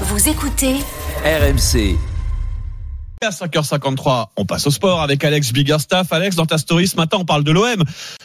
Vous écoutez RMC. À 5h53, on passe au sport avec Alex Biggerstaff. Alex, dans ta story ce matin, on parle de l'OM,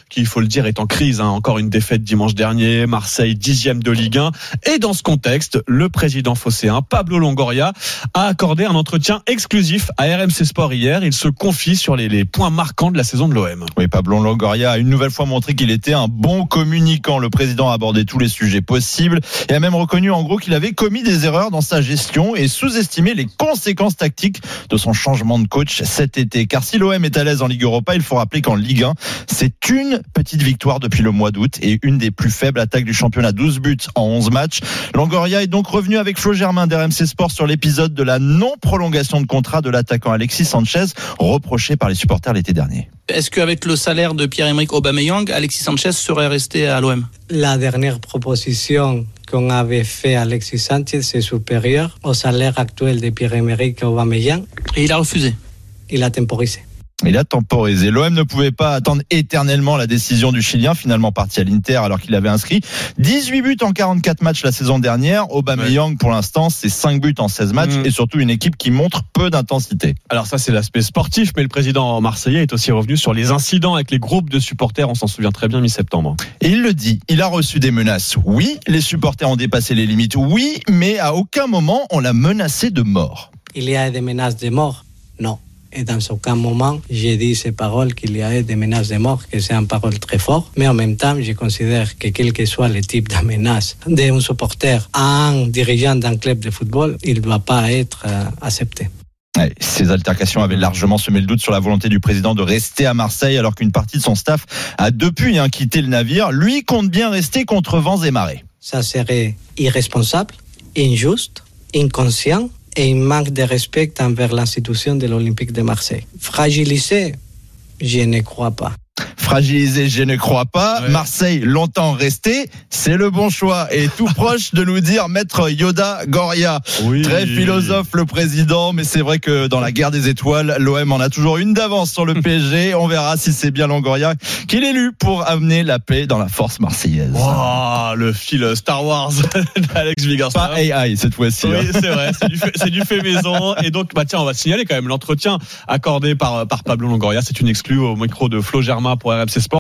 qui, il faut le dire, est en crise. hein. Encore une défaite dimanche dernier, Marseille dixième de Ligue 1. Et dans ce contexte, le président phocéen, Pablo Longoria, a accordé un entretien exclusif à RMC Sport hier. Il se confie sur les, les points marquants de la saison de l'OM. Oui, Pablo Longoria a une nouvelle fois montré qu'il était un bon communicant. Le président a abordé tous les sujets possibles et a même reconnu en gros qu'il avait commis des erreurs dans sa gestion et sous-estimé les conséquences tactiques de son changement de coach cet été. Car si l'OM est à l'aise en Ligue Europa, il faut rappeler qu'en Ligue 1, c'est une petite victoire depuis le mois d'août et une des plus faibles attaques du championnat. 12 buts en 11 matchs. Longoria est donc revenu avec Flo Germain d'RMC Sport sur l'épisode de la non-prolongation de contrat de l'attaquant Alexis Sanchez, reproché par les supporters l'été dernier. Est-ce qu'avec le salaire de Pierre-Emerick Aubameyang, Alexis Sanchez serait resté à l'OM La dernière proposition qu'on avait fait à Alexis Sanchez est supérieure au salaire actuel de Pierre-Emerick Aubameyang. Et il a refusé. Il a temporisé. Il a temporisé. L'OM ne pouvait pas attendre éternellement la décision du Chilien, finalement parti à l'Inter alors qu'il avait inscrit 18 buts en 44 matchs la saison dernière. Aubameyang, pour l'instant, c'est 5 buts en 16 matchs Mm. et surtout une équipe qui montre peu d'intensité. Alors ça, c'est l'aspect sportif, mais le président marseillais est aussi revenu sur les incidents avec les groupes de supporters. On s'en souvient très bien mi-septembre. Et il le dit, il a reçu des menaces. Oui, les supporters ont dépassé les limites. Oui, mais à aucun moment on l'a menacé de mort. Il y a des menaces de mort Non. Et dans aucun moment, j'ai dit ces paroles qu'il y a des menaces de mort, que c'est une parole très forte. Mais en même temps, je considère que quel que soit le type de menace d'un supporter à un dirigeant d'un club de football, il ne doit pas être euh, accepté. Ces altercations avaient largement semé le doute sur la volonté du président de rester à Marseille alors qu'une partie de son staff a depuis hein, quitté le navire. Lui compte bien rester contre vents et marées. Ça serait irresponsable, injuste, inconscient et un manque de respect envers l'institution de l'Olympique de Marseille. Fragilisé, je ne crois pas. Fragilisé, je ne crois pas. Ouais. Marseille, longtemps resté, c'est le bon choix. Et tout proche de nous dire maître Yoda Goria. Oui. Très philosophe le président, mais c'est vrai que dans la guerre des étoiles, l'OM en a toujours une d'avance sur le PSG. On verra si c'est bien Longoria qu'il est élu pour amener la paix dans la force marseillaise. Oh, le fil Star Wars d'Alex Pas Biggerstaff. AI cette fois-ci. Oui, hein. c'est vrai, c'est du, fait, c'est du fait maison. Et donc, bah tiens, on va signaler quand même l'entretien accordé par, par Pablo Longoria. C'est une exclue au micro de Flo Germain pour RMC Sport.